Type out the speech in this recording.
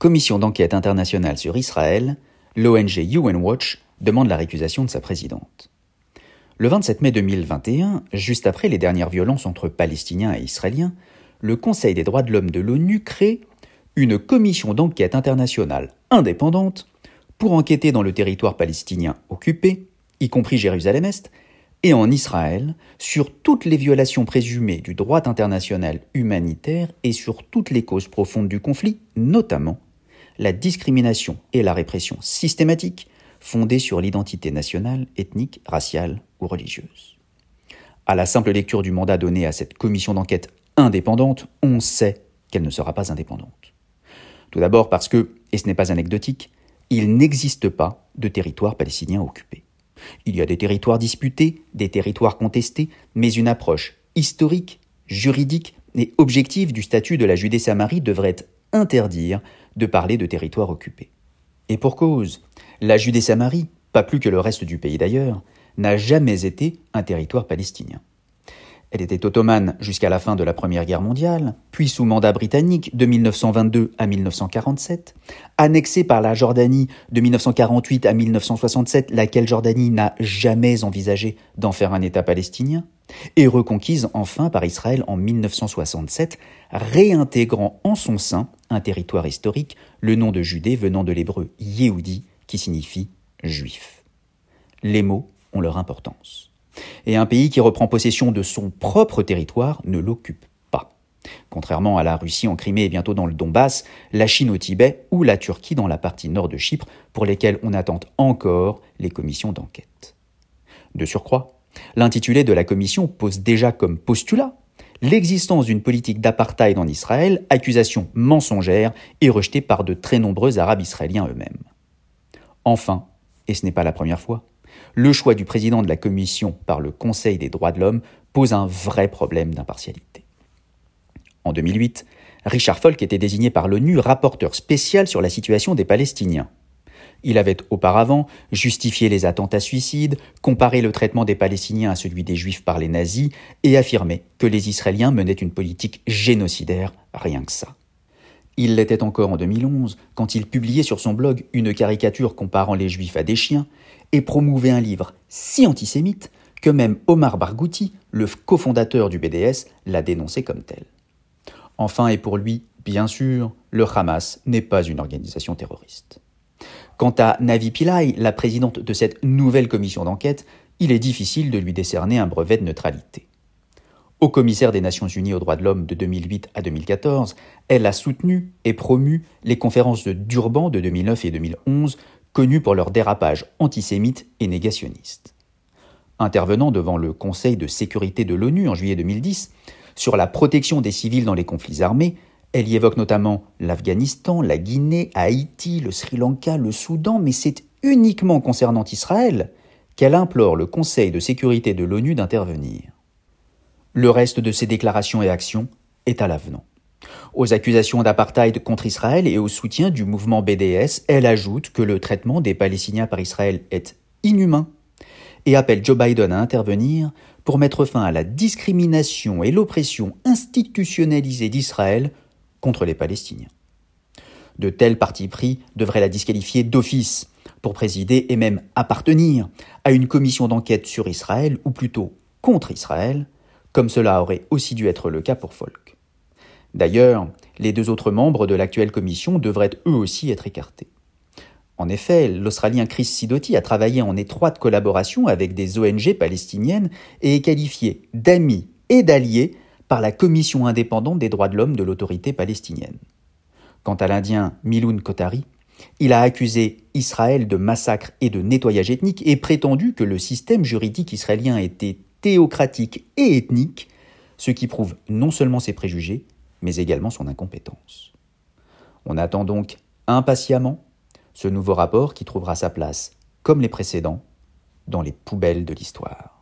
commission d'enquête internationale sur Israël, l'ONG UN Watch demande la récusation de sa présidente. Le 27 mai 2021, juste après les dernières violences entre Palestiniens et Israéliens, le Conseil des droits de l'homme de l'ONU crée une commission d'enquête internationale indépendante pour enquêter dans le territoire palestinien occupé, y compris Jérusalem-Est, et en Israël, sur toutes les violations présumées du droit international humanitaire et sur toutes les causes profondes du conflit, notamment la discrimination et la répression systématique fondée sur l'identité nationale, ethnique, raciale ou religieuse. À la simple lecture du mandat donné à cette commission d'enquête indépendante, on sait qu'elle ne sera pas indépendante. Tout d'abord parce que, et ce n'est pas anecdotique, il n'existe pas de territoire palestinien occupé. Il y a des territoires disputés, des territoires contestés, mais une approche historique, juridique et objective du statut de la Judée-Samarie devrait interdire de parler de territoire occupé. Et pour cause, la Judée-Samarie, pas plus que le reste du pays d'ailleurs, n'a jamais été un territoire palestinien. Elle était ottomane jusqu'à la fin de la Première Guerre mondiale, puis sous mandat britannique de 1922 à 1947, annexée par la Jordanie de 1948 à 1967, laquelle Jordanie n'a jamais envisagé d'en faire un État palestinien, et reconquise enfin par Israël en 1967, réintégrant en son sein un territoire historique, le nom de Judée venant de l'hébreu Yehudi, qui signifie juif. Les mots ont leur importance et un pays qui reprend possession de son propre territoire ne l'occupe pas. Contrairement à la Russie en Crimée et bientôt dans le Donbass, la Chine au Tibet ou la Turquie dans la partie nord de Chypre, pour lesquelles on attend encore les commissions d'enquête. De surcroît, l'intitulé de la commission pose déjà comme postulat l'existence d'une politique d'apartheid en Israël, accusation mensongère et rejetée par de très nombreux Arabes israéliens eux-mêmes. Enfin, et ce n'est pas la première fois, le choix du président de la Commission par le Conseil des droits de l'homme pose un vrai problème d'impartialité. En 2008, Richard Falk était désigné par l'ONU rapporteur spécial sur la situation des Palestiniens. Il avait auparavant justifié les attentats suicides, comparé le traitement des Palestiniens à celui des Juifs par les nazis et affirmé que les Israéliens menaient une politique génocidaire, rien que ça. Il l'était encore en 2011 quand il publiait sur son blog une caricature comparant les Juifs à des chiens et promouvait un livre si antisémite que même Omar Barghouti, le cofondateur du BDS, l'a dénoncé comme tel. Enfin, et pour lui, bien sûr, le Hamas n'est pas une organisation terroriste. Quant à Navi Pillay, la présidente de cette nouvelle commission d'enquête, il est difficile de lui décerner un brevet de neutralité. Au commissaire des Nations Unies aux droits de l'homme de 2008 à 2014, elle a soutenu et promu les conférences de Durban de 2009 et 2011 connus pour leur dérapage antisémite et négationniste. Intervenant devant le Conseil de sécurité de l'ONU en juillet 2010 sur la protection des civils dans les conflits armés, elle y évoque notamment l'Afghanistan, la Guinée, Haïti, le Sri Lanka, le Soudan, mais c'est uniquement concernant Israël qu'elle implore le Conseil de sécurité de l'ONU d'intervenir. Le reste de ses déclarations et actions est à l'avenant. Aux accusations d'apartheid contre Israël et au soutien du mouvement BDS, elle ajoute que le traitement des Palestiniens par Israël est inhumain et appelle Joe Biden à intervenir pour mettre fin à la discrimination et l'oppression institutionnalisée d'Israël contre les Palestiniens. De tels partis pris devraient la disqualifier d'office pour présider et même appartenir à une commission d'enquête sur Israël, ou plutôt contre Israël, comme cela aurait aussi dû être le cas pour Folk. D'ailleurs, les deux autres membres de l'actuelle commission devraient eux aussi être écartés. En effet, l'Australien Chris Sidoti a travaillé en étroite collaboration avec des ONG palestiniennes et est qualifié d'ami et d'allié par la Commission indépendante des droits de l'homme de l'autorité palestinienne. Quant à l'Indien Miloun Kotari, il a accusé Israël de massacre et de nettoyage ethnique et prétendu que le système juridique israélien était théocratique et ethnique, ce qui prouve non seulement ses préjugés, mais également son incompétence. On attend donc impatiemment ce nouveau rapport qui trouvera sa place, comme les précédents, dans les poubelles de l'histoire.